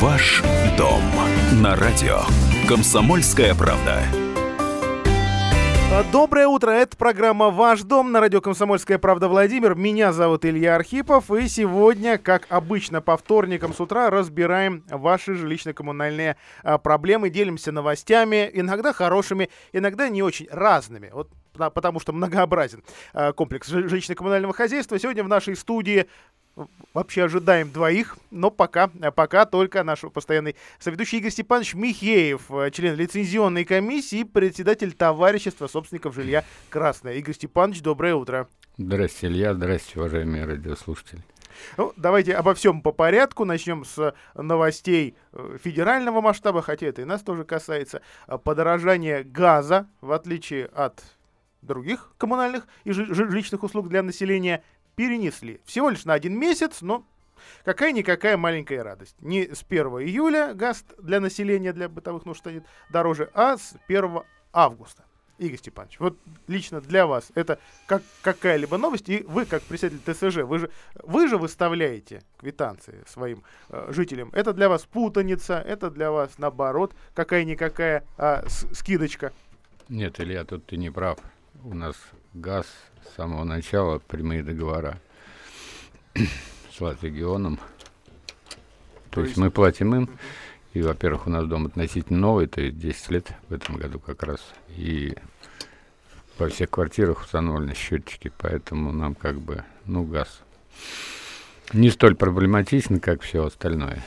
Ваш дом на радио. Комсомольская правда. А, Доброе утро, это программа «Ваш дом» на радио «Комсомольская правда» Владимир. Меня зовут Илья Архипов, и сегодня, как обычно, по вторникам с утра разбираем ваши жилищно-коммунальные а, проблемы, делимся новостями, иногда хорошими, иногда не очень разными. Вот потому что многообразен а, комплекс жи- жилищно-коммунального хозяйства. Сегодня в нашей студии вообще ожидаем двоих, но пока, пока только наш постоянный соведущий Игорь Степанович Михеев, э, член лицензионной комиссии председатель товарищества собственников жилья «Красное». Игорь Степанович, доброе утро. Здрасте, Илья. Здрасте, уважаемые радиослушатели. Ну, давайте обо всем по порядку. Начнем с новостей э, федерального масштаба, хотя это и нас тоже касается. Подорожание газа, в отличие от других коммунальных и жи- жилищных услуг для населения, перенесли. Всего лишь на один месяц, но какая-никакая маленькая радость. Не с 1 июля газ для населения, для бытовых нужд станет дороже, а с 1 августа. Игорь Степанович, вот лично для вас это как какая-либо новость, и вы, как председатель ТСЖ, вы же, вы же выставляете квитанции своим э, жителям. Это для вас путаница, это для вас, наоборот, какая-никакая с- скидочка. Нет, Илья, тут ты не прав. У нас газ с самого начала, прямые договора с Латвигионом. То, То есть мы платим им, и, во-первых, у нас дом относительно новый, то есть 10 лет в этом году как раз. И во всех квартирах установлены счетчики, поэтому нам как бы, ну, газ не столь проблематичен, как все остальное.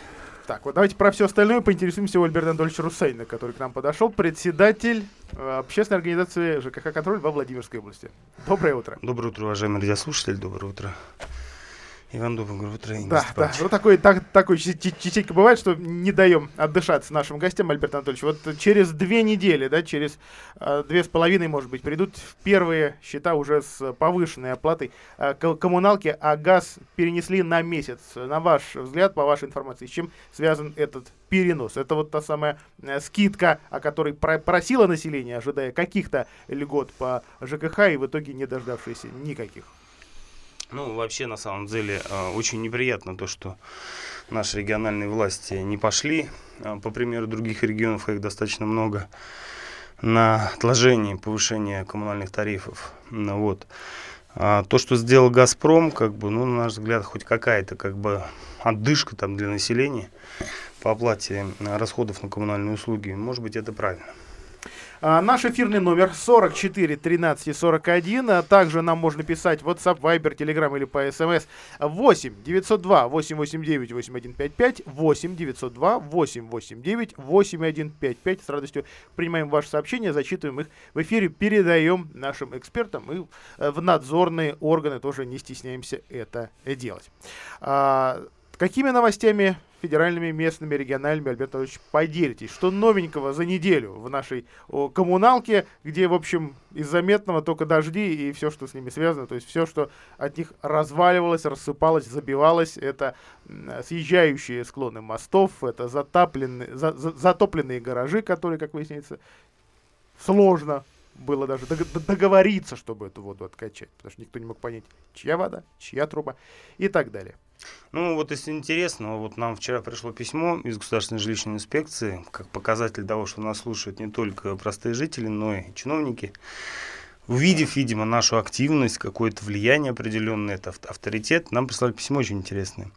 Так, вот давайте про все остальное поинтересуемся у Альберта Анатольевича Русейна, который к нам подошел, председатель э, общественной организации ЖКХ «Контроль» во Владимирской области. Доброе утро. Доброе утро, уважаемые радиослушатели, доброе утро. Иван, доброе утро. Игорь Да, да. Ну, такой, так, такой ча- ча- частенько бывает, что не даем отдышаться нашим гостям, Альберт Анатольевич. Вот через две недели, да, через э, две с половиной, может быть, придут первые счета уже с повышенной оплатой э, ко- коммуналки, а газ перенесли на месяц. На ваш взгляд, по вашей информации, с чем связан этот перенос? Это вот та самая э, скидка, о которой про- просило население, ожидая каких-то льгот по ЖКХ, и в итоге не дождавшиеся никаких. Ну, вообще, на самом деле, э, очень неприятно то, что наши региональные власти не пошли, э, по примеру других регионов, их достаточно много, на отложение повышения коммунальных тарифов. Ну, вот. А то, что сделал «Газпром», как бы, ну, на наш взгляд, хоть какая-то как бы отдышка там для населения по оплате э, расходов на коммунальные услуги, может быть, это правильно. А, Наш эфирный номер 44 13 и 41. А Также нам можно писать WhatsApp, Viber, Telegram или по SMS 8 902 889 8155 8 902 889 8155. С радостью принимаем ваши сообщения, зачитываем их в эфире, передаем нашим экспертам и э, в надзорные органы тоже не стесняемся это делать. А, Какими новостями федеральными, местными, региональными, Альберт Анатольевич, поделитесь? Что новенького за неделю в нашей о, коммуналке, где, в общем, из заметного только дожди и все, что с ними связано, то есть все, что от них разваливалось, рассыпалось, забивалось, это съезжающие склоны мостов, это затопленные, за- за- затопленные гаражи, которые, как выясняется, сложно было даже договориться, чтобы эту воду откачать, потому что никто не мог понять, чья вода, чья труба и так далее. Ну, вот если интересно, вот нам вчера пришло письмо из Государственной жилищной инспекции, как показатель того, что нас слушают не только простые жители, но и чиновники. Увидев, видимо, нашу активность, какое-то влияние определенное, это авт- авторитет, нам прислали письмо очень интересное,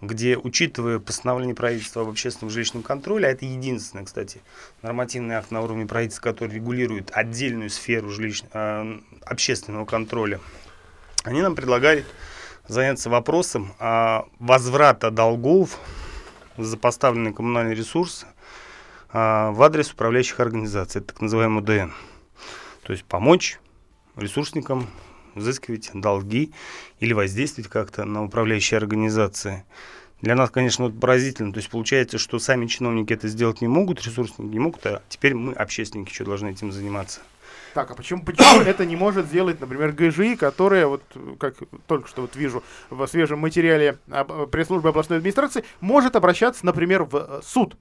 где, учитывая постановление правительства об общественном жилищном контроле, а это единственный, кстати, нормативный акт на уровне правительства, который регулирует отдельную сферу жилищ- э, общественного контроля, они нам предлагали заняться вопросом а, возврата долгов за поставленные коммунальные ресурсы а, в адрес управляющих организаций, так называемый УДН. То есть помочь ресурсникам взыскивать долги или воздействовать как-то на управляющие организации. Для нас, конечно, вот поразительно. То есть получается, что сами чиновники это сделать не могут, ресурсники не могут, а теперь мы, общественники, что должны этим заниматься. Так, а почему, почему это не может сделать, например, ГЖИ, которая, вот, как только что вот вижу в свежем материале об- пресс-службы областной администрации, может обращаться, например, в э, суд?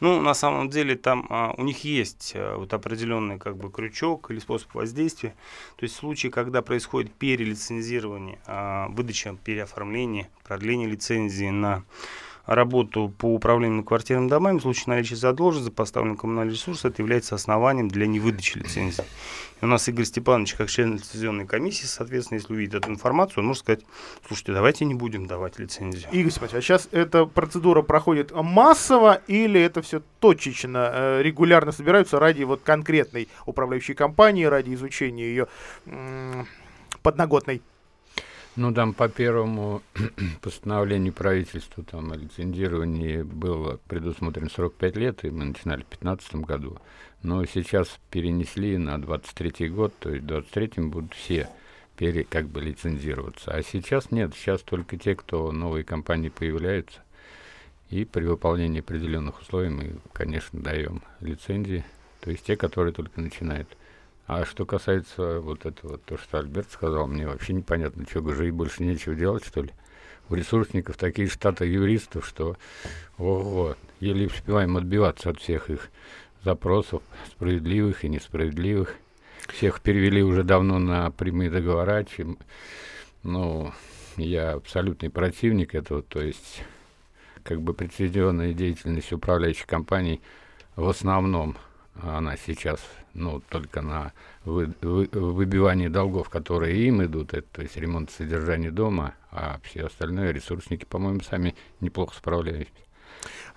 Ну, на самом деле, там а, у них есть а, вот определенный как бы крючок или способ воздействия. То есть в случае, когда происходит перелицензирование, а, выдача, переоформление, продление лицензии на работу по управлению квартирными домами в случае наличия задолженности за поставленный коммунальный ресурс, это является основанием для невыдачи лицензии. И у нас Игорь Степанович, как член лицензионной комиссии, соответственно, если увидит эту информацию, он может сказать, слушайте, давайте не будем давать лицензию. Игорь Степанович, а сейчас эта процедура проходит массово или это все точечно, э, регулярно собираются ради вот конкретной управляющей компании, ради изучения ее подноготной? Ну, там по первому постановлению правительства там, о лицензировании было предусмотрено 45 лет, и мы начинали в 2015 году. Но сейчас перенесли на 23 год, то есть в 23 будут все пере, как бы лицензироваться. А сейчас нет, сейчас только те, кто новые компании появляются. И при выполнении определенных условий мы, конечно, даем лицензии. То есть те, которые только начинают. А что касается вот этого, то, что Альберт сказал, мне вообще непонятно, что, жить больше нечего делать, что ли? У ресурсников такие штаты юристов, что ого, еле успеваем отбиваться от всех их запросов, справедливых и несправедливых. Всех перевели уже давно на прямые договора, чем, ну, я абсолютный противник этого, то есть как бы прецеденная деятельность управляющих компаний в основном она сейчас, ну, только на вы, вы, выбивании долгов, которые им идут, это, то есть ремонт содержания дома, а все остальное ресурсники, по-моему, сами неплохо справляются.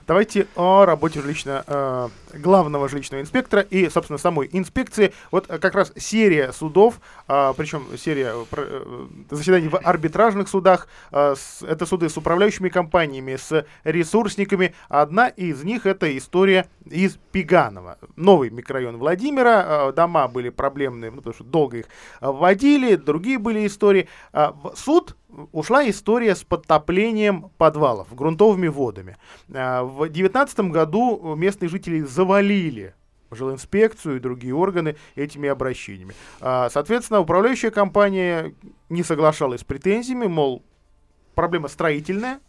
Давайте о работе жилищно, э, главного жилищного инспектора и, собственно, самой инспекции. Вот э, как раз серия судов, э, причем серия э, заседаний в арбитражных судах, э, с, это суды с управляющими компаниями, с ресурсниками. Одна из них это история из Пиганова. Новый микрорайон Владимира, э, дома были проблемные, ну, потому что долго их вводили, другие были истории. Э, суд ушла история с подтоплением подвалов грунтовыми водами. А, в 2019 году местные жители завалили жилинспекцию и другие органы этими обращениями. А, соответственно, управляющая компания не соглашалась с претензиями, мол, проблема строительная,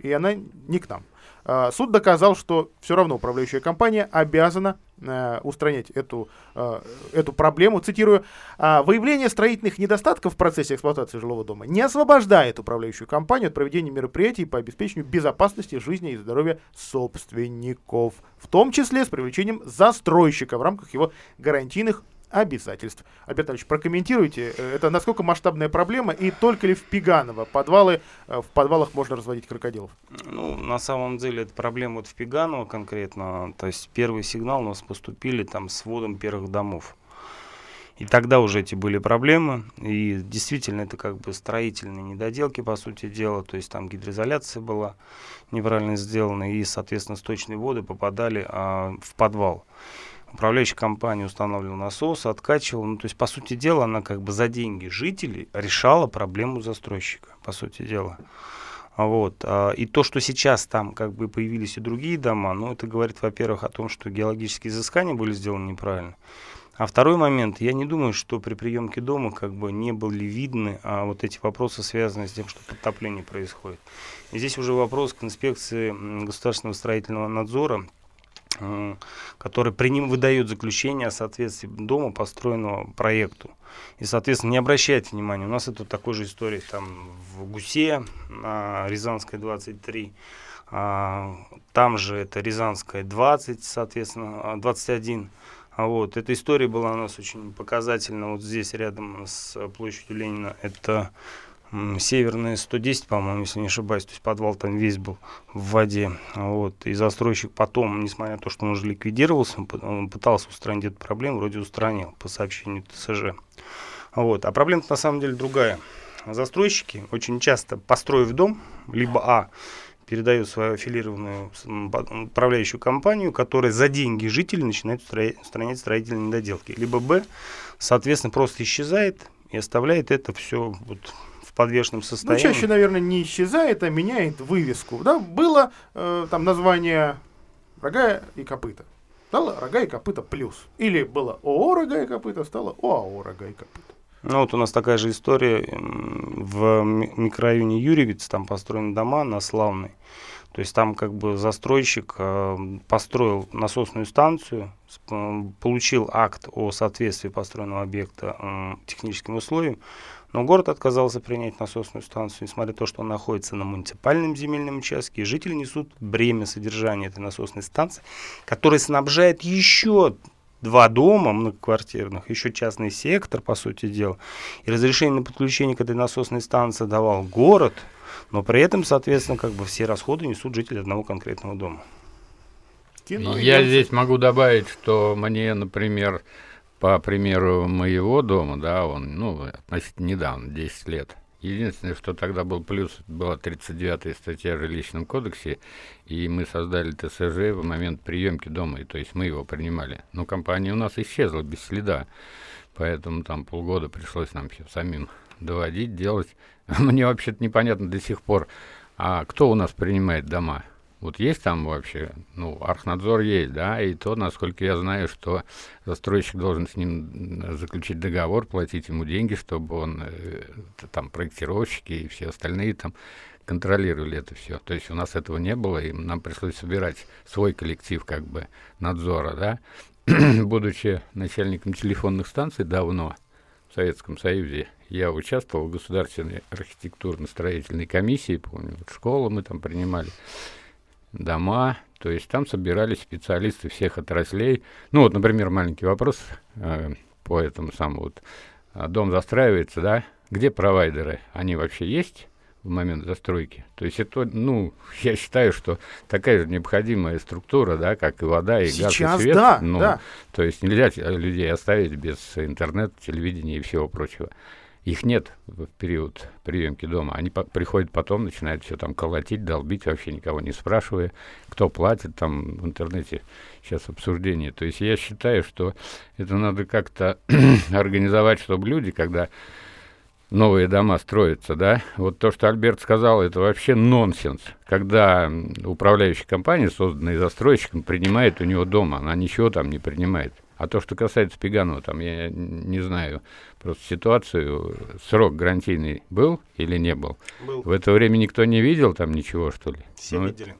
и она не к нам. А, суд доказал, что все равно управляющая компания обязана э, устранять эту, э, эту проблему. Цитирую, «А, «Выявление строительных недостатков в процессе эксплуатации жилого дома не освобождает управляющую компанию от проведения мероприятий по обеспечению безопасности жизни и здоровья собственников, в том числе с привлечением застройщика в рамках его гарантийных обязательств. Альберт Ильич, прокомментируйте, э, это насколько масштабная проблема и только ли в Пиганово подвалы, э, в подвалах можно разводить крокодилов? Ну, на самом деле это проблема вот в Пиганово конкретно, то есть первый сигнал у нас поступили там с вводом первых домов. И тогда уже эти были проблемы, и действительно это как бы строительные недоделки, по сути дела, то есть там гидроизоляция была неправильно сделана, и, соответственно, сточные воды попадали а, в подвал управляющая компания устанавливала насос, откачивала. Ну, то есть, по сути дела, она как бы за деньги жителей решала проблему застройщика, по сути дела. Вот. А, и то, что сейчас там как бы появились и другие дома, ну, это говорит, во-первых, о том, что геологические изыскания были сделаны неправильно. А второй момент, я не думаю, что при приемке дома как бы не были видны а, вот эти вопросы, связанные с тем, что подтопление происходит. И здесь уже вопрос к инспекции государственного строительного надзора, который при ним выдает заключение о соответствии дома, построенного проекту. И, соответственно, не обращайте внимания. У нас это такой же история там в Гусе, на Рязанской 23, а, там же это Рязанская 20, соответственно, 21. А вот, эта история была у нас очень показательна вот здесь, рядом с площадью Ленина. Это Северная 110, по-моему, если не ошибаюсь, то есть подвал там весь был в воде. Вот. И застройщик потом, несмотря на то, что он уже ликвидировался, он пытался устранить эту проблему, вроде устранил по сообщению ТСЖ. Вот. А проблема на самом деле другая. Застройщики очень часто, построив дом, либо А, передают свою аффилированную управляющую компанию, которая за деньги жителей начинает устранять строительные недоделки. Либо Б, соответственно, просто исчезает и оставляет это все вот подвешенном состоянии. Ну, чаще, наверное, не исчезает, а меняет вывеску. Да, было э, там название рога и копыта. Стало рога и копыта плюс. Или было ООО рога и копыта, стало ОАО рога и копыта. Ну вот у нас такая же история в микрорайоне Юрьевец, там построены дома на Славной. То есть там как бы застройщик э, построил насосную станцию, получил акт о соответствии построенного объекта э, техническим условиям, Но город отказался принять насосную станцию, несмотря на то, что он находится на муниципальном земельном участке, и жители несут бремя содержания этой насосной станции, которая снабжает еще два дома многоквартирных, еще частный сектор, по сути дела. И разрешение на подключение к этой насосной станции давал город, но при этом, соответственно, как бы все расходы несут жители одного конкретного дома. Кино, я здесь могу добавить, что мне, например, по примеру моего дома, да, он, ну, относительно недавно, 10 лет, Единственное, что тогда был плюс, была 39-я статья в жилищном кодексе, и мы создали ТСЖ в момент приемки дома, и, то есть мы его принимали. Но компания у нас исчезла без следа, поэтому там полгода пришлось нам все самим доводить, делать. Мне вообще-то непонятно до сих пор, а кто у нас принимает дома? Вот есть там вообще, ну, архнадзор есть, да, и то, насколько я знаю, что застройщик должен с ним заключить договор, платить ему деньги, чтобы он, э, там, проектировщики и все остальные там контролировали это все. То есть у нас этого не было, и нам пришлось собирать свой коллектив, как бы, надзора, да. Будучи начальником телефонных станций давно в Советском Союзе, я участвовал в государственной архитектурно-строительной комиссии, помню, вот школу мы там принимали дома, то есть там собирались специалисты всех отраслей. Ну вот, например, маленький вопрос э, по этому самому. Вот, а, дом застраивается, да? Где провайдеры? Они вообще есть в момент застройки? То есть это, ну, я считаю, что такая же необходимая структура, да, как и вода, и Сейчас газ, и свет. да, ну, да. То есть нельзя людей оставить без интернета, телевидения и всего прочего. Их нет в период приемки дома. Они по приходят потом, начинают все там колотить, долбить, вообще никого не спрашивая, кто платит там в интернете. Сейчас обсуждение. То есть я считаю, что это надо как-то организовать, чтобы люди, когда новые дома строятся, да, вот то, что Альберт сказал, это вообще нонсенс. Когда управляющая компания, созданная застройщиком, принимает у него дома, она ничего там не принимает. А то, что касается Пеганова, там я не знаю просто ситуацию, срок гарантийный был или не был? Был. В это время никто не видел там ничего, что ли? Все Ну, видели.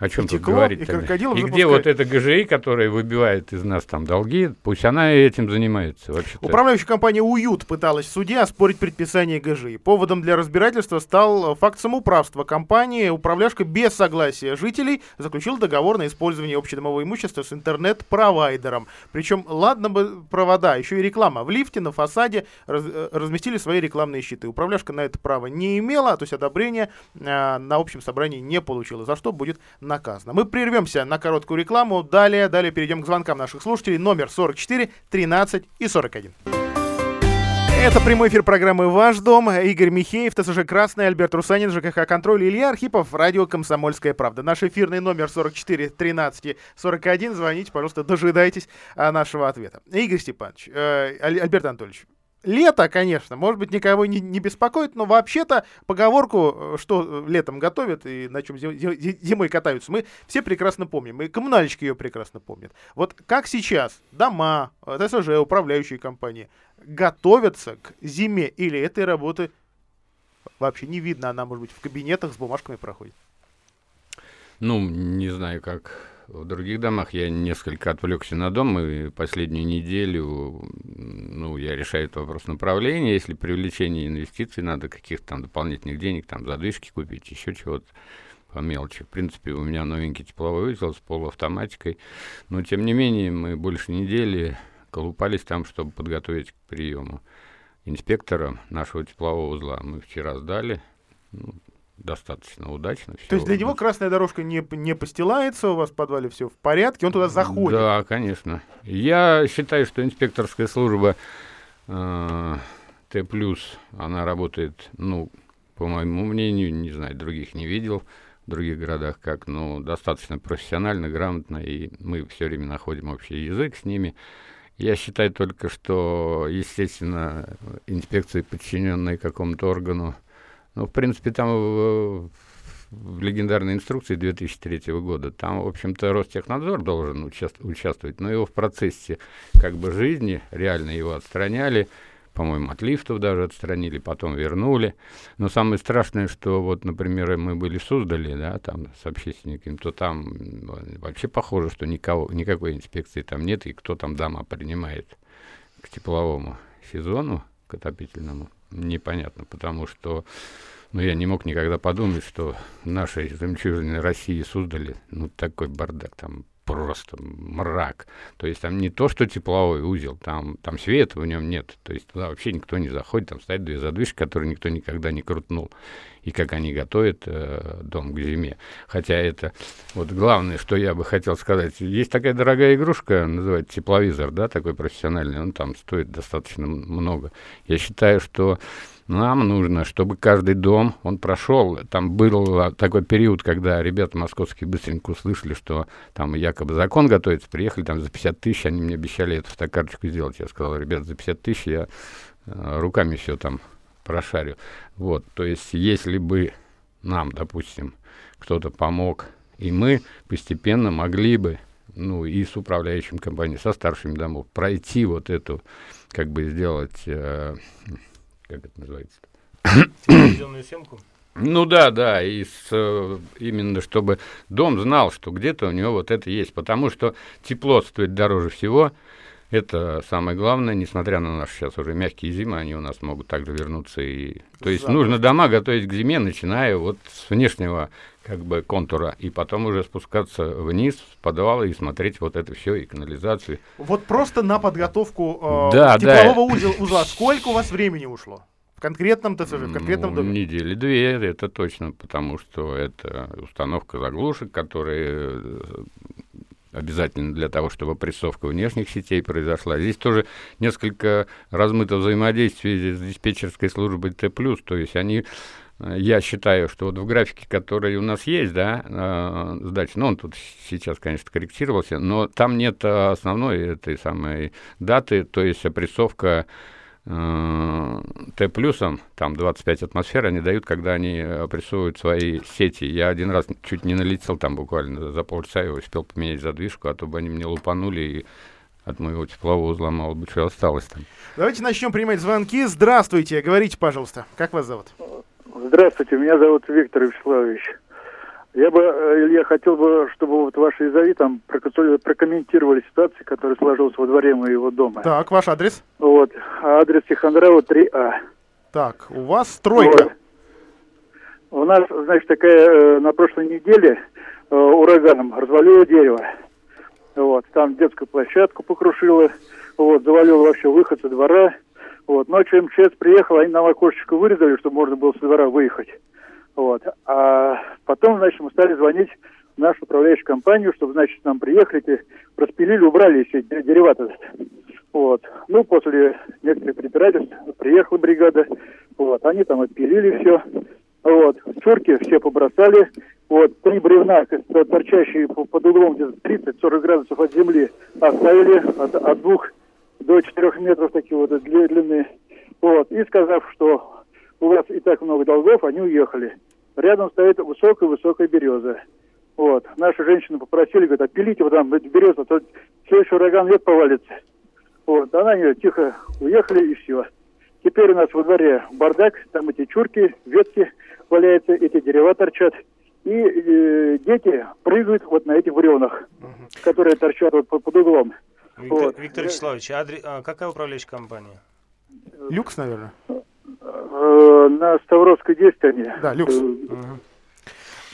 О чем И тут говорить и крокодилов И где вот эта ГЖИ, которая выбивает из нас там долги, пусть она и этим занимается вообще-то. Управляющая компания «Уют» пыталась в суде оспорить предписание ГЖИ. Поводом для разбирательства стал э, факт самоуправства компании. Управляшка без согласия жителей заключил договор на использование общедомового имущества с интернет-провайдером. Причем, ладно бы провода, еще и реклама. В лифте на фасаде раз- э, разместили свои рекламные щиты. Управляшка на это право не имела, то есть одобрения э, на общем собрании не получила, за что будет наказано. Мы прервемся на короткую рекламу. Далее, далее перейдем к звонкам наших слушателей. Номер 44 13 и 41. Это прямой эфир программы «Ваш дом». Игорь Михеев, ТСЖ «Красный», Альберт Русанин, ЖКХ «Контроль», Илья Архипов, радио «Комсомольская правда». Наш эфирный номер 44 13 и 41. Звоните, пожалуйста, дожидайтесь а, нашего ответа. Игорь Степанович, э, Аль- Альберт Анатольевич, Лето, конечно, может быть, никого не, не беспокоит, но вообще-то поговорку, э, что э, летом готовят и на чем зим- зим- зимой катаются, мы все прекрасно помним, и коммунальщики ее прекрасно помнят. Вот как сейчас дома, э, ТСЖ, управляющие компании готовятся к зиме или этой работы вообще не видно, она, может быть, в кабинетах с бумажками проходит? Ну, не знаю, как в других домах. Я несколько отвлекся на дом, и последнюю неделю, ну, я решаю этот вопрос направления. Если привлечение инвестиций, надо каких-то там дополнительных денег, там, задвижки купить, еще чего-то по мелочи. В принципе, у меня новенький тепловой узел с полуавтоматикой. Но, тем не менее, мы больше недели колупались там, чтобы подготовить к приему инспектора нашего теплового узла. Мы вчера сдали. Ну, достаточно удачно. То есть для него красная дорожка не, не постилается, у вас в подвале все в порядке, он туда заходит. Да, конечно. Я считаю, что инспекторская служба э, Т+, она работает, ну, по моему мнению, не знаю, других не видел, в других городах как, но достаточно профессионально, грамотно, и мы все время находим общий язык с ними. Я считаю только, что, естественно, инспекции, подчиненные какому-то органу, ну, в принципе, там в, в легендарной инструкции 2003 года, там, в общем-то, Ростехнадзор должен участ- участвовать, но его в процессе как бы жизни реально его отстраняли, по-моему, от лифтов даже отстранили, потом вернули. Но самое страшное, что вот, например, мы были в да, там с общественниками, то там вообще похоже, что никого, никакой инспекции там нет, и кто там дома принимает к тепловому сезону, к отопительному, непонятно, потому что ну, я не мог никогда подумать, что нашей жемчужиной России создали ну, такой бардак, там просто мрак. То есть там не то, что тепловой узел, там, там света в нем нет. То есть туда вообще никто не заходит, там стоят две задвижки, которые никто никогда не крутнул. И как они готовят э, дом к зиме. Хотя это вот главное, что я бы хотел сказать. Есть такая дорогая игрушка, называется тепловизор, да, такой профессиональный. Он там стоит достаточно много. Я считаю, что нам нужно, чтобы каждый дом, он прошел. Там был такой период, когда ребята московские быстренько услышали, что там якобы закон готовится, приехали там за 50 тысяч, они мне обещали эту фотокарточку сделать. Я сказал, ребят, за 50 тысяч я э, руками все там прошарю. Вот, то есть, если бы нам, допустим, кто-то помог, и мы постепенно могли бы, ну, и с управляющим компанией, со старшими домов, пройти вот эту, как бы сделать... Э, как это называется? Телевизионную съемку? Ну да, да, и с, э, именно чтобы дом знал, что где-то у него вот это есть, потому что тепло стоит дороже всего, это самое главное, несмотря на наши сейчас уже мягкие зимы, они у нас могут также вернуться. И... То есть нужно дома готовить к зиме, начиная вот с внешнего как бы контура, и потом уже спускаться вниз в подвалы и смотреть вот это все, и канализацию. Вот просто на подготовку э, да, теплового да. узла, узла сколько у вас времени ушло? В конкретном ТСЖ, в конкретном ну, доме? Недели две, это точно, потому что это установка заглушек, которые э, обязательно для того, чтобы прессовка внешних сетей произошла. Здесь тоже несколько размыто взаимодействие с диспетчерской службой Т+, то есть они э, я считаю, что вот в графике, который у нас есть, да, э, сдачи, ну, он тут сейчас, конечно, корректировался, но там нет основной этой самой даты, то есть опрессовка Э, Т плюсом, там 25 атмосфер, они дают, когда они опрессовывают свои сети. Я один раз чуть не налетел там буквально за полчаса, и успел поменять задвижку, а то бы они мне лупанули и от моего теплового узла мало бы что осталось там. Давайте начнем принимать звонки. Здравствуйте, говорите, пожалуйста, как вас зовут? Здравствуйте, меня зовут Виктор Вячеславович. Я бы, э, Илья, хотел бы, чтобы вот ваши изови там прокомментировали ситуацию, которая сложилась во дворе моего дома. Так, ваш адрес? Вот, адрес Тихондрава 3А. Так, у вас стройка. Вот. У нас, значит, такая э, на прошлой неделе э, ураганом развалило дерево. Вот, там детскую площадку покрушило, вот, завалило вообще выход со двора. Вот, ночью МЧС приехал, они нам окошечко вырезали, чтобы можно было со двора выехать. Вот. А потом, значит, мы стали звонить в нашу управляющую компанию, чтобы, значит, нам приехали, распилили, убрали все дерева-то. Вот. Ну, после некоторых препирательств приехала бригада, вот, они там отпилили все, вот, чурки все побросали, вот, три бревна, торчащие под углом где-то 30-40 градусов от земли, оставили от, от двух до четырех метров такие вот длины, вот, и сказав, что у вас и так много долгов, они уехали. Рядом стоит высокая-высокая береза. Вот. Наши женщины попросили, говорят, отпилите вот там эту березу, а то следующий ураган век повалится. Вот. Она не тихо уехали и все. Теперь у нас во дворе бардак, там эти чурки, ветки валяются, эти дерева торчат. И э, дети прыгают вот на этих бревнах, угу. которые торчат вот под, углом. Виктор, вот. Виктор Вячеславович, адри... а какая управляющая компания? Люкс, наверное. Э, на Ставровской 10 они. Да, люкс. Угу.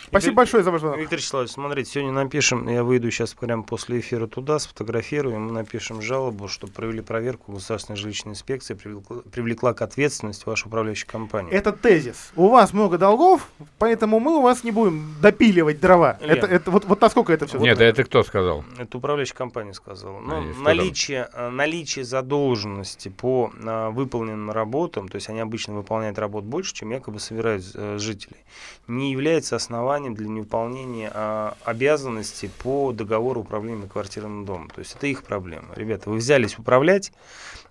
Спасибо Виктор, большое за ваш звонок. Виктор Вячеславович, смотрите, сегодня напишем, я выйду сейчас прямо после эфира туда, сфотографируем, напишем жалобу, что провели проверку государственной жилищной инспекции, привлекла, привлекла к ответственности вашу управляющую компанию. Это тезис. У вас много долгов, поэтому мы у вас не будем допиливать дрова. Это, это, вот, вот насколько это все? Нет, вот это кто сказал? Это управляющая компания сказала. Ну, а наличие, э, наличие задолженности по а, выполненным работам, то есть они обычно выполняют работ больше, чем якобы собирают а, жителей, не является основанием основанием для невыполнения а, обязанностей по договору управления квартирным домом. То есть это их проблема. Ребята, вы взялись управлять,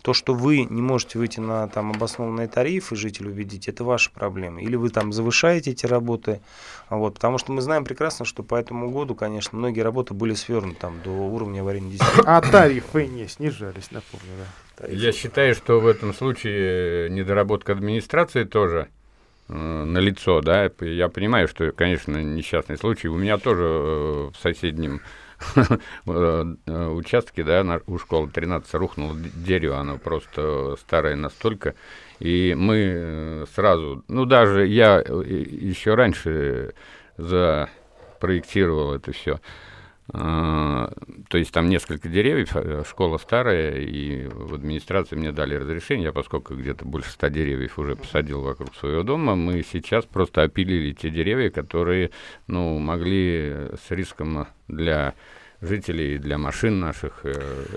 то, что вы не можете выйти на там, обоснованные тарифы, жителей убедить, это ваша проблема. Или вы там завышаете эти работы, вот, потому что мы знаем прекрасно, что по этому году, конечно, многие работы были свернуты там, до уровня аварийной действия. А тарифы не снижались, напомню, да. Я считаю, что в этом случае недоработка администрации тоже э, на лицо, да, я понимаю, что, конечно, несчастный случай. У меня тоже э, в соседнем участке, да, у школы 13 рухнуло дерево, оно просто старое настолько. И мы сразу, ну даже я еще раньше запроектировал это все. А, то есть там несколько деревьев, э, школа старая, и в администрации мне дали разрешение, поскольку где-то больше ста деревьев уже посадил вокруг своего дома, мы сейчас просто опилили те деревья, которые, ну, могли с риском для жителей, для машин наших. Э,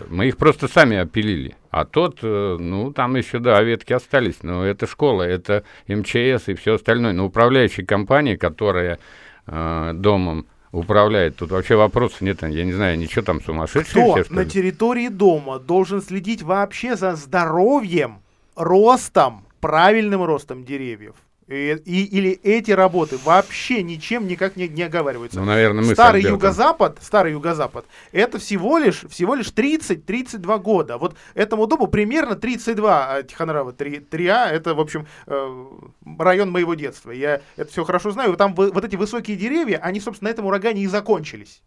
мы их просто сами опилили. А тот, э, ну, там еще, да, ветки остались, но это школа, это МЧС и все остальное. Но управляющая компания, которая э, домом управляет. Тут вообще вопросов нет, я не знаю, ничего там сумасшедшие. Кто все, на территории дома должен следить вообще за здоровьем, ростом, правильным ростом деревьев? И, и, или эти работы вообще ничем никак не, не оговариваются. Ну, наверное, мы старый юго-запад, старый юго-запад, это всего лишь, всего лишь 30-32 года. Вот этому дому примерно 32, а Тихонрава 3, 3А, это, в общем, э, район моего детства. Я это все хорошо знаю. Там вот эти высокие деревья, они, собственно, на этом урагане и закончились.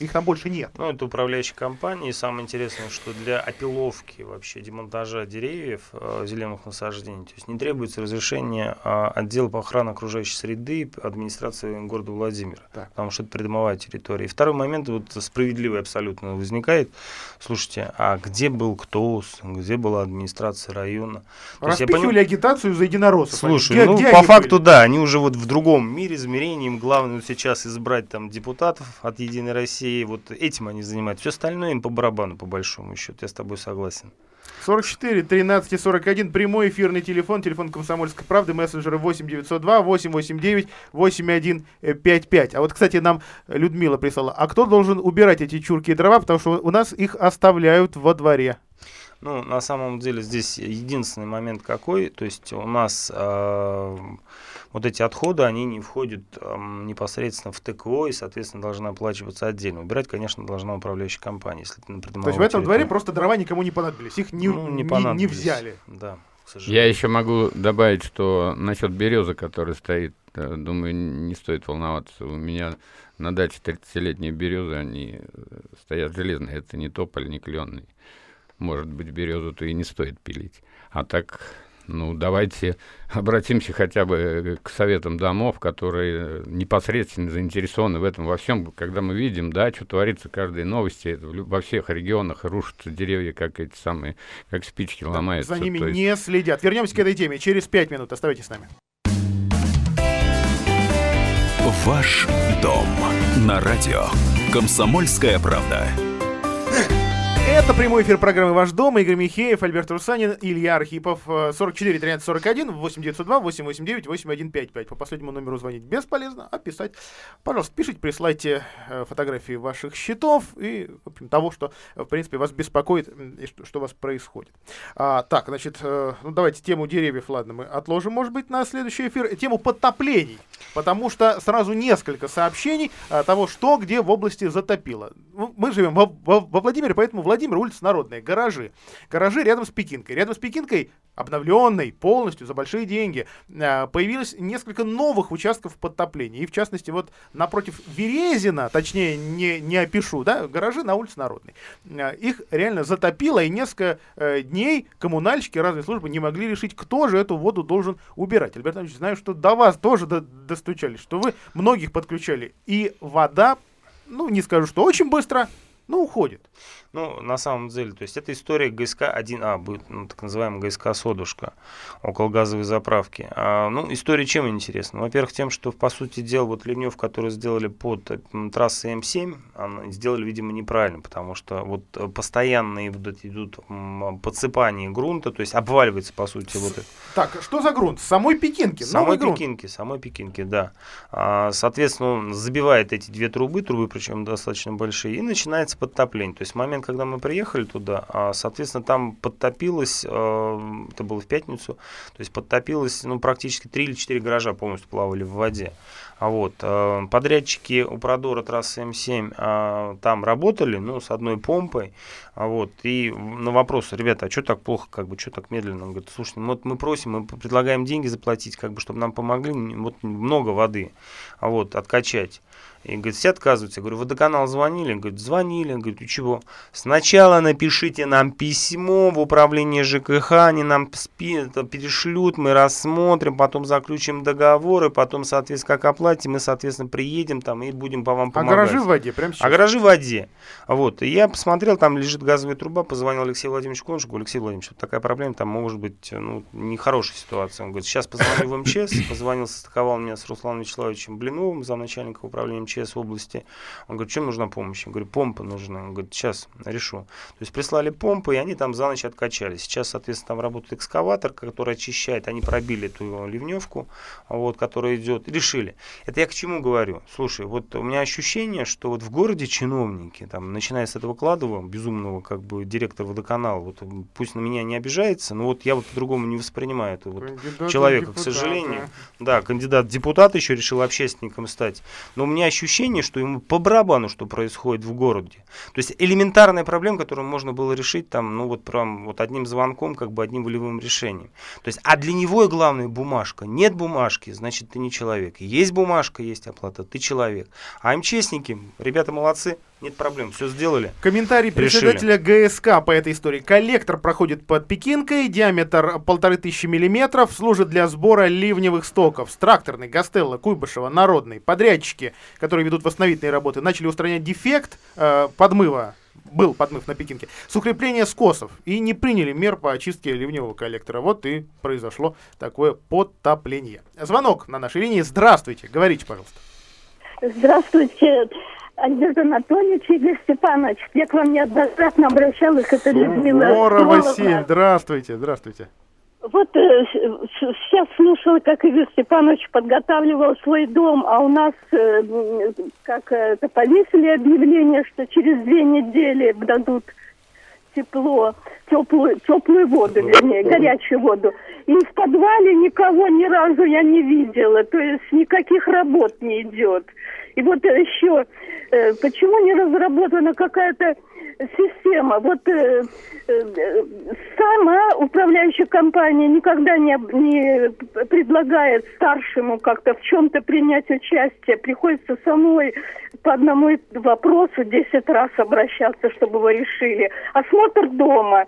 Их там больше нет. Ну, это управляющая компания. И самое интересное, что для опиловки, вообще демонтажа деревьев, э, зеленых насаждений, то есть не требуется разрешение э, отдела по охране окружающей среды администрации города Владимира. Так. Потому что это придомовая территория. И второй момент, вот справедливый абсолютно возникает. Слушайте, а где был КТОС, где была администрация района? Распихивали поним... агитацию за единороссов. Слушай, где, ну где по факту были? да, они уже вот в другом мире измерении. Им главное сейчас избрать там депутатов от Единой России России, вот этим они занимаются. Все остальное им по барабану, по большому счету. Я с тобой согласен. 44 13 41 прямой эфирный телефон, телефон Комсомольской правды, мессенджеры 8 902 889 8155. А вот, кстати, нам Людмила прислала, а кто должен убирать эти чурки и дрова, потому что у нас их оставляют во дворе. Ну, на самом деле здесь единственный момент какой, то есть у нас э, вот эти отходы, они не входят э, непосредственно в ТКО и, соответственно, должны оплачиваться отдельно. Убирать, конечно, должна управляющая компания, если это на То есть в этом дворе просто дрова никому не понадобились, их не, ну, не, не, не взяли. Да. Я еще могу добавить, что насчет березы, которая стоит, э, думаю, не стоит волноваться. У меня на даче 30-летние березы, они э, стоят железные, это не тополь, не кленный может быть, березу-то и не стоит пилить. А так, ну, давайте обратимся хотя бы к советам домов, которые непосредственно заинтересованы в этом во всем. Когда мы видим, да, что творится каждой новости, во всех регионах рушатся деревья, как эти самые, как спички ломаются. За ними есть... не следят. Вернемся к этой теме через пять минут. Оставайтесь с нами. Ваш дом на радио. Комсомольская правда. Это прямой эфир программы «Ваш дом». Игорь Михеев, Альберт Русанин, Илья Архипов. 44 13 41 892 889 8155. По последнему номеру звонить бесполезно, а писать, пожалуйста, пишите, присылайте э, фотографии ваших счетов и, в общем, того, что, в принципе, вас беспокоит и что, что у вас происходит. А, так, значит, э, ну давайте тему деревьев, ладно, мы отложим, может быть, на следующий эфир. Тему подтоплений, потому что сразу несколько сообщений а, того, что где в области затопило. Ну, мы живем во, во, во Владимире, поэтому Владимир Владимир, улица Народная, гаражи. Гаражи рядом с Пекинкой. Рядом с Пекинкой, обновленной полностью, за большие деньги, а, появилось несколько новых участков подтопления. И в частности, вот напротив Березина, точнее, не, не опишу, да, гаражи на улице Народной. А, их реально затопило, и несколько э, дней коммунальщики разные службы не могли решить, кто же эту воду должен убирать. Альберт Ильич, знаю, что до вас тоже до, достучались, что вы многих подключали. И вода, ну, не скажу, что очень быстро, но уходит. Ну, на самом деле, то есть это история ГСК-1А, будет, ну, так называемая ГСК-содушка, около газовой заправки. А, ну, история чем интересна? Во-первых, тем, что, по сути дела, вот ливнев, который сделали под трассой М7, сделали, видимо, неправильно, потому что вот постоянные вот идут подсыпания грунта, то есть обваливается, по сути, вот это. Так, что за грунт? Самой Пекинки? Самой Пекинки, самой Пекинки, да. А, соответственно, он забивает эти две трубы, трубы причем достаточно большие, и начинается подтопление. То есть момент когда мы приехали туда, а, соответственно, там подтопилось, а, это было в пятницу, то есть подтопилось, ну, практически 3 или 4 гаража полностью плавали в воде. А вот, а, подрядчики у Продора трассы М7 там работали, ну, с одной помпой, а вот, и на вопрос, ребята, а что так плохо, как бы, что так медленно? Он говорит, слушай, ну, вот мы просим, мы предлагаем деньги заплатить, как бы, чтобы нам помогли, вот много воды. а вот, откачать. И, говорит, все отказываются. Я говорю, водоканал звонили? Он говорит, звонили. Он говорит, у чего? Сначала напишите нам письмо в управление ЖКХ, они нам перешлют, мы рассмотрим, потом заключим договоры, потом, соответственно, как оплатим, мы, соответственно, приедем там и будем по вам А помогать. гаражи в воде, прям сейчас. А гаражи в воде. Вот. И я посмотрел, там лежит газовая труба, позвонил Алексею Владимировичу Коншику. Алексей Владимирович, вот такая проблема, там может быть ну, нехорошая ситуация. Он говорит, сейчас позвоню в МЧС, позвонил, состыковал меня с Русланом Вячеславовичем Блиновым, замначальника управления МЧС в области. Он говорит, чем нужна помощь? Я говорю, помпа нужна. Он говорит, сейчас решу. То есть прислали помпы, и они там за ночь откачали. Сейчас, соответственно, там работает экскаватор, который очищает. Они пробили эту ливневку, вот, которая идет. Решили. Это я к чему говорю? Слушай, вот у меня ощущение, что вот в городе чиновники, там, начиная с этого Кладова, безумного как бы директора водоканала, вот пусть на меня не обижается, но вот я вот по-другому не воспринимаю это вот Кандидат человека, к сожалению. Да, кандидат депутат еще решил общественником стать. Но у меня ощущение, что ему по барабану, что происходит в городе. То есть элементарная проблема, которую можно было решить там, ну вот прям вот одним звонком, как бы одним волевым решением. То есть, а для него и главное бумажка. Нет бумажки, значит ты не человек. Есть бумажка, есть оплата, ты человек. А МЧСники, ребята молодцы, нет проблем, все сделали. Комментарий Решили. председателя ГСК по этой истории. Коллектор проходит под Пекинкой, диаметр полторы тысячи миллиметров, служит для сбора ливневых стоков. С тракторной, Гастелло, Куйбышева, Народной. Подрядчики, которые ведут восстановительные работы, начали устранять дефект э, подмыва был подмыв на Пекинке, с укрепления скосов и не приняли мер по очистке ливневого коллектора. Вот и произошло такое подтопление. Звонок на нашей линии. Здравствуйте. Говорите, пожалуйста. Здравствуйте, Альберт Анатольевич Игорь Степанович. Я к вам неоднократно обращалась, это Людмила Суворова. 7. Здравствуйте. Здравствуйте. Вот э, сейчас слушала, как Игорь Степанович подготавливал свой дом, а у нас э, м, как это повесили объявление, что через две недели дадут тепло, теплую, теплую воду, вернее, горячую воду. И в подвале никого ни разу я не видела, то есть никаких работ не идет. И вот еще, э, почему не разработана какая-то система? Вот э, э, сама управляющая компания никогда не, не предлагает старшему как-то в чем-то принять участие. Приходится самой по одному вопросу 10 раз обращаться, чтобы его решили. Осмотр дома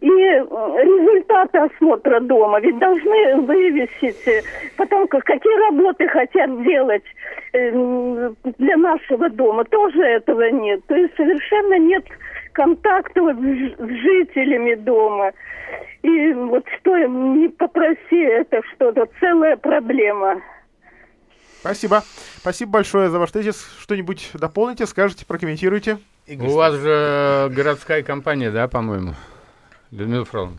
и э, результаты осмотра дома ведь должны вывесить, э, потом как- какие работы хотят делать э, для нашего дома, тоже этого нет. То есть совершенно нет контакта вот с жителями дома. И вот что не попроси, это что-то целая проблема. Спасибо. Спасибо большое за ваш тезис. Что-нибудь дополните, скажете, прокомментируйте. У вас же городская компания, да, по-моему? Людмила Фроловна?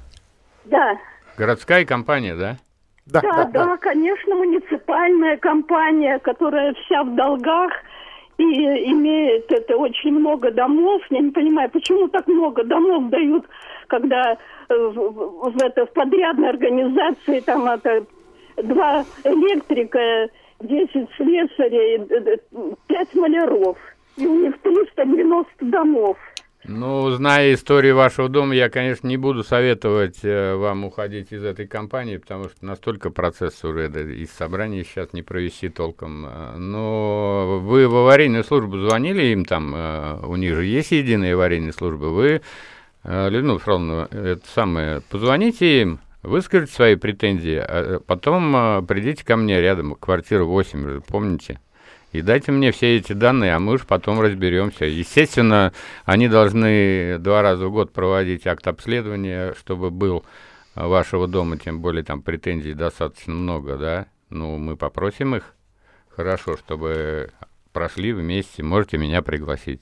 Да. Городская компания, да? Да, Да, да, да, да. конечно, муниципальная компания, которая вся в долгах и имеет это очень много домов. Я не понимаю, почему так много домов дают, когда э, в, в- в это, в подрядной организации там это два электрика, 10 слесарей, 5 маляров. И у них 390 домов. Ну, зная историю вашего дома, я, конечно, не буду советовать э, вам уходить из этой компании, потому что настолько процесс уже из собрания сейчас не провести толком. Э, Но вы в аварийную службу звонили им там, э, у них же есть единая аварийная служба. Вы, Людмила Фроловна, это самое, позвоните им, выскажите свои претензии, а потом придите ко мне рядом, квартира 8, помните? И дайте мне все эти данные, а мы уж потом разберемся. Естественно, они должны два раза в год проводить акт обследования, чтобы был а, вашего дома, тем более там претензий достаточно много, да. Ну, мы попросим их, хорошо, чтобы прошли вместе, можете меня пригласить.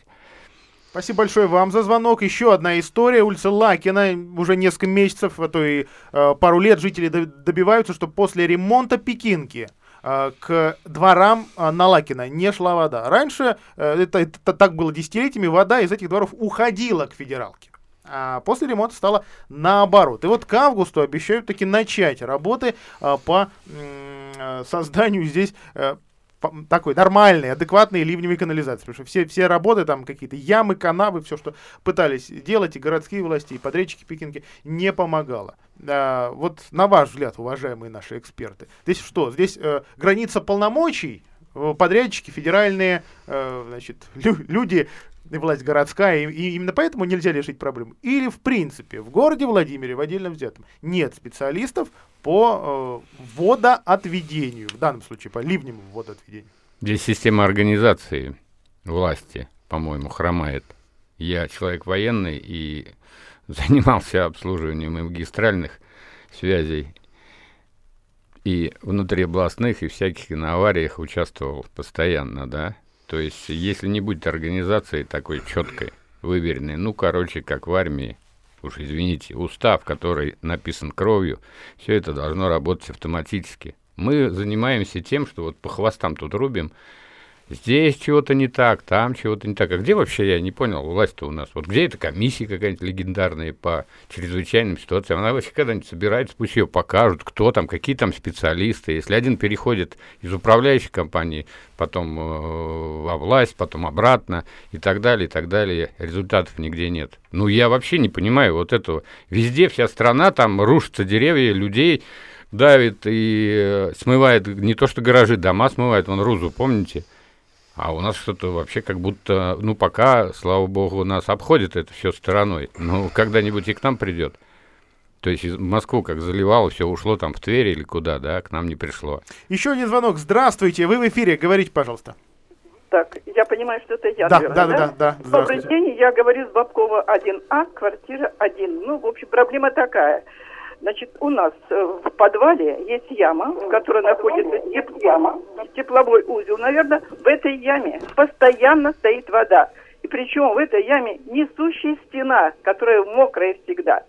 Спасибо большое вам за звонок. Еще одна история. Улица Лакина. Уже несколько месяцев, а то и э, пару лет жители до- добиваются, что после ремонта Пекинки к дворам э, на Лакина не шла вода. Раньше, э, это, это так было десятилетиями, вода из этих дворов уходила к федералке. А после ремонта стало наоборот. И вот к августу обещают таки начать работы э, по э, созданию здесь э, такой нормальной, адекватной ливневой канализации. Потому что все, все работы, там какие-то ямы, канавы, все, что пытались делать и городские власти, и подрядчики Пекинки, не помогало. А, вот на ваш взгляд, уважаемые наши эксперты, здесь что? Здесь э, граница полномочий э, подрядчики, федеральные, э, значит, лю- люди, власть городская, и, и именно поэтому нельзя решить проблему. Или, в принципе, в городе Владимире, в отдельно взятом, нет специалистов по э, водоотведению, в данном случае по ливневому водоотведению. Здесь система организации власти, по-моему, хромает. Я человек военный и занимался обслуживанием и магистральных связей и внутриобластных, и всяких и на авариях участвовал постоянно, да. То есть, если не будет организации такой четкой, выверенной, ну, короче, как в армии, уж извините, устав, который написан кровью, все это должно работать автоматически. Мы занимаемся тем, что вот по хвостам тут рубим, здесь чего-то не так, там чего-то не так. А где вообще, я не понял, власть-то у нас? Вот где эта комиссия какая-нибудь легендарная по чрезвычайным ситуациям? Она вообще когда-нибудь собирается, пусть ее покажут, кто там, какие там специалисты. Если один переходит из управляющей компании, потом э, во власть, потом обратно и так далее, и так далее, результатов нигде нет. Ну, я вообще не понимаю вот этого. Везде вся страна, там рушатся деревья, людей давит и э, смывает не то что гаражи, дома смывает, вон Рузу, помните? А у нас что-то вообще как будто, ну пока, слава богу, нас обходит это все стороной. Ну, когда-нибудь и к нам придет. То есть из Москву как заливало, все ушло там в Тверь или куда, да, к нам не пришло. Еще один звонок. Здравствуйте, вы в эфире, говорите, пожалуйста. Так, я понимаю, что это я, Да, наверное, да, да, да, да. Добрый Здравствуйте. день, я говорю с Бабкова 1А, квартира 1. Ну, в общем, проблема такая. Значит, у нас э, в подвале есть яма, в которой находится теп- яма, тепловой узел, наверное. В этой яме постоянно стоит вода. И причем в этой яме несущая стена, которая мокрая всегда.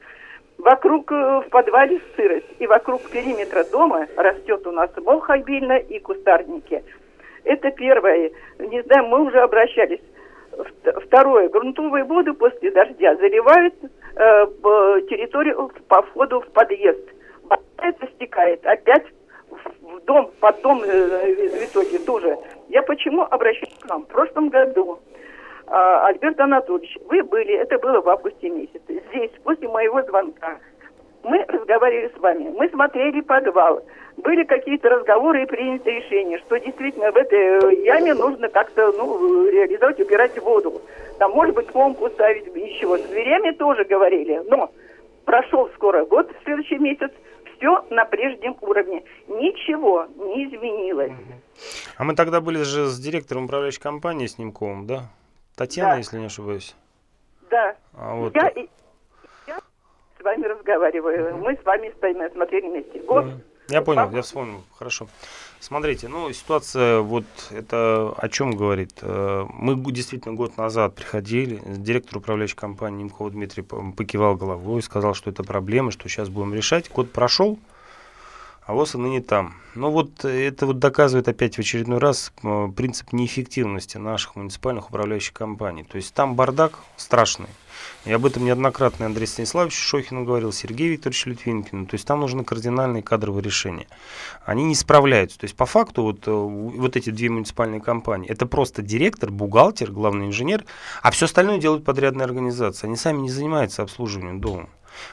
Вокруг э, в подвале сырость, и вокруг периметра дома растет у нас мох обильно и кустарники. Это первое. Не знаю, мы уже обращались. Вт- Второе. Грунтовые воды после дождя заливают э, территорию по входу в подъезд. Это стекает опять в дом, под дом э, в итоге тоже. Я почему обращаюсь к вам? В прошлом году а, Альберт Анатольевич, вы были, это было в августе месяце, здесь, после моего звонка. Мы разговаривали с вами, мы смотрели подвал. Были какие-то разговоры и принято решение, что действительно в этой э, яме нужно как-то ну, реализовать, убирать воду. Там, может быть, помпу ставить, еще. С дверями тоже говорили. Но прошел скоро год, в следующий месяц, все на прежнем уровне. Ничего не изменилось. А мы тогда были же с директором управляющей компании с Немковым, да? Татьяна, Да. если не ошибаюсь. Да. А вот Я, с вами разговариваю. Мы с вами стоим, смотрели вместе. Год. Я понял, я вспомнил. Хорошо. Смотрите, ну, ситуация вот это о чем говорит? Э, Мы действительно год назад приходили, директор управляющей компании Немкова Дмитрий покивал головой, сказал, что это проблема, что сейчас будем решать. Год прошел, а вот она не там. Ну вот это вот доказывает опять в очередной раз э, принцип неэффективности наших муниципальных управляющих компаний. То есть там бардак страшный. И об этом неоднократно Андрей Станиславович Шохину говорил, Сергей Викторович Литвинкин. То есть там нужны кардинальные кадровые решения. Они не справляются. То есть по факту вот, э, вот эти две муниципальные компании, это просто директор, бухгалтер, главный инженер, а все остальное делают подрядные организации. Они сами не занимаются обслуживанием дома.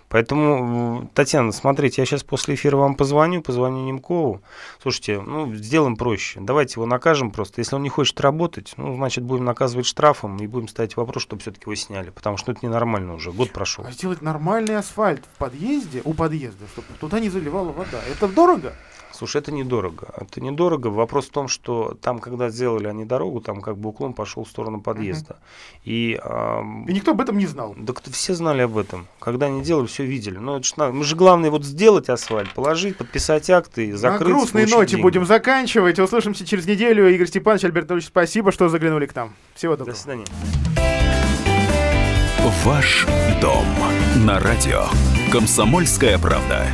Поэтому, Татьяна, смотрите, я сейчас после эфира вам позвоню, позвоню Немкову. Слушайте, ну, сделаем проще. Давайте его накажем просто. Если он не хочет работать, ну, значит, будем наказывать штрафом и будем ставить вопрос, чтобы все-таки его сняли. Потому что это ненормально уже. Год прошел. А сделать нормальный асфальт в подъезде, у подъезда, чтобы туда не заливала вода. Это дорого. Слушай, это недорого. Это недорого. Вопрос в том, что там, когда сделали они дорогу, там как бы уклон пошел в сторону подъезда. И, ам, И никто об этом не знал. да кто- все знали об этом. Когда они делали, все видели. Но это ж надо- мы же главное вот сделать асфальт, положить, подписать акты, закрыть. На грустной ноте деньги. будем заканчивать. Услышимся через неделю. Игорь Степанович, Альберт Анатольевич, спасибо, что заглянули к нам. Всего До доброго. свидания. Ваш дом на радио. Комсомольская правда.